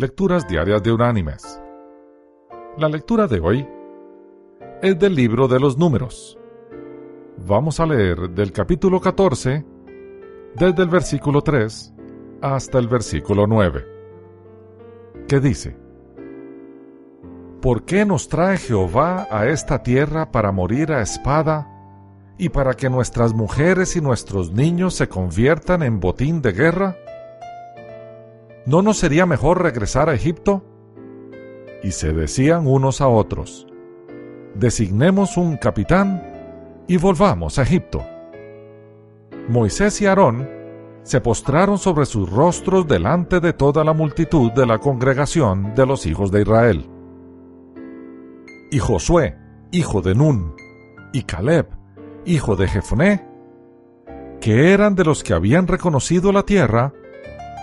Lecturas Diarias de Unánimes. La lectura de hoy es del libro de los números. Vamos a leer del capítulo 14, desde el versículo 3 hasta el versículo 9, que dice, ¿Por qué nos trae Jehová a esta tierra para morir a espada y para que nuestras mujeres y nuestros niños se conviertan en botín de guerra? ¿No nos sería mejor regresar a Egipto? Y se decían unos a otros, designemos un capitán y volvamos a Egipto. Moisés y Aarón se postraron sobre sus rostros delante de toda la multitud de la congregación de los hijos de Israel. Y Josué, hijo de Nun, y Caleb, hijo de Jefoné, que eran de los que habían reconocido la tierra,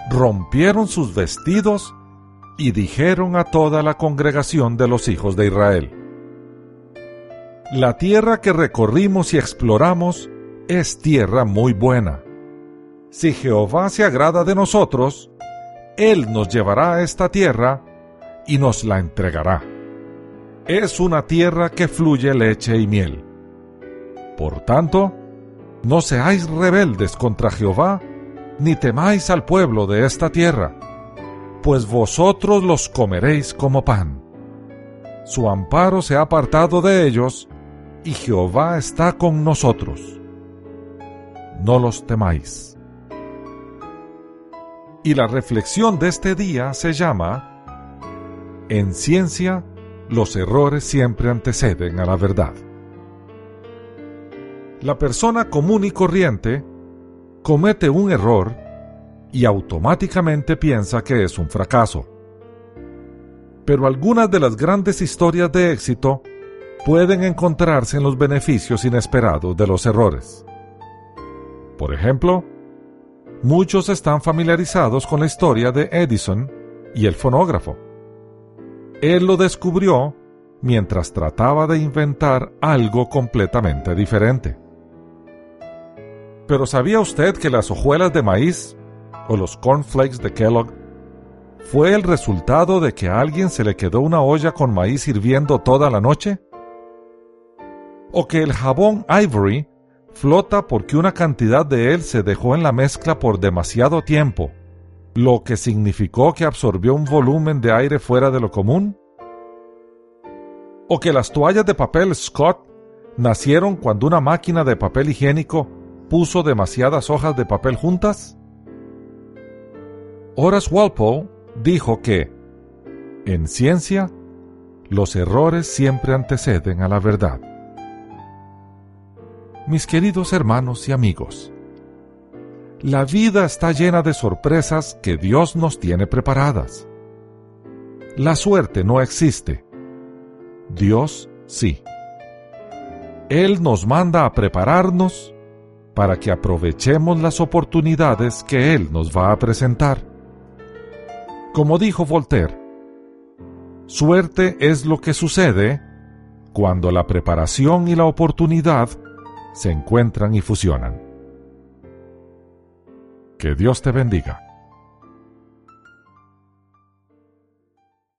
rompieron sus vestidos y dijeron a toda la congregación de los hijos de Israel, La tierra que recorrimos y exploramos es tierra muy buena. Si Jehová se agrada de nosotros, Él nos llevará a esta tierra y nos la entregará. Es una tierra que fluye leche y miel. Por tanto, no seáis rebeldes contra Jehová, ni temáis al pueblo de esta tierra, pues vosotros los comeréis como pan. Su amparo se ha apartado de ellos, y Jehová está con nosotros. No los temáis. Y la reflexión de este día se llama, En ciencia, los errores siempre anteceden a la verdad. La persona común y corriente comete un error y automáticamente piensa que es un fracaso. Pero algunas de las grandes historias de éxito pueden encontrarse en los beneficios inesperados de los errores. Por ejemplo, muchos están familiarizados con la historia de Edison y el fonógrafo. Él lo descubrió mientras trataba de inventar algo completamente diferente. Pero ¿sabía usted que las hojuelas de maíz o los cornflakes de Kellogg fue el resultado de que a alguien se le quedó una olla con maíz hirviendo toda la noche? ¿O que el jabón Ivory flota porque una cantidad de él se dejó en la mezcla por demasiado tiempo, lo que significó que absorbió un volumen de aire fuera de lo común? ¿O que las toallas de papel Scott nacieron cuando una máquina de papel higiénico puso demasiadas hojas de papel juntas? Horace Walpole dijo que, en ciencia, los errores siempre anteceden a la verdad. Mis queridos hermanos y amigos, la vida está llena de sorpresas que Dios nos tiene preparadas. La suerte no existe. Dios sí. Él nos manda a prepararnos para que aprovechemos las oportunidades que Él nos va a presentar. Como dijo Voltaire, suerte es lo que sucede cuando la preparación y la oportunidad se encuentran y fusionan. Que Dios te bendiga.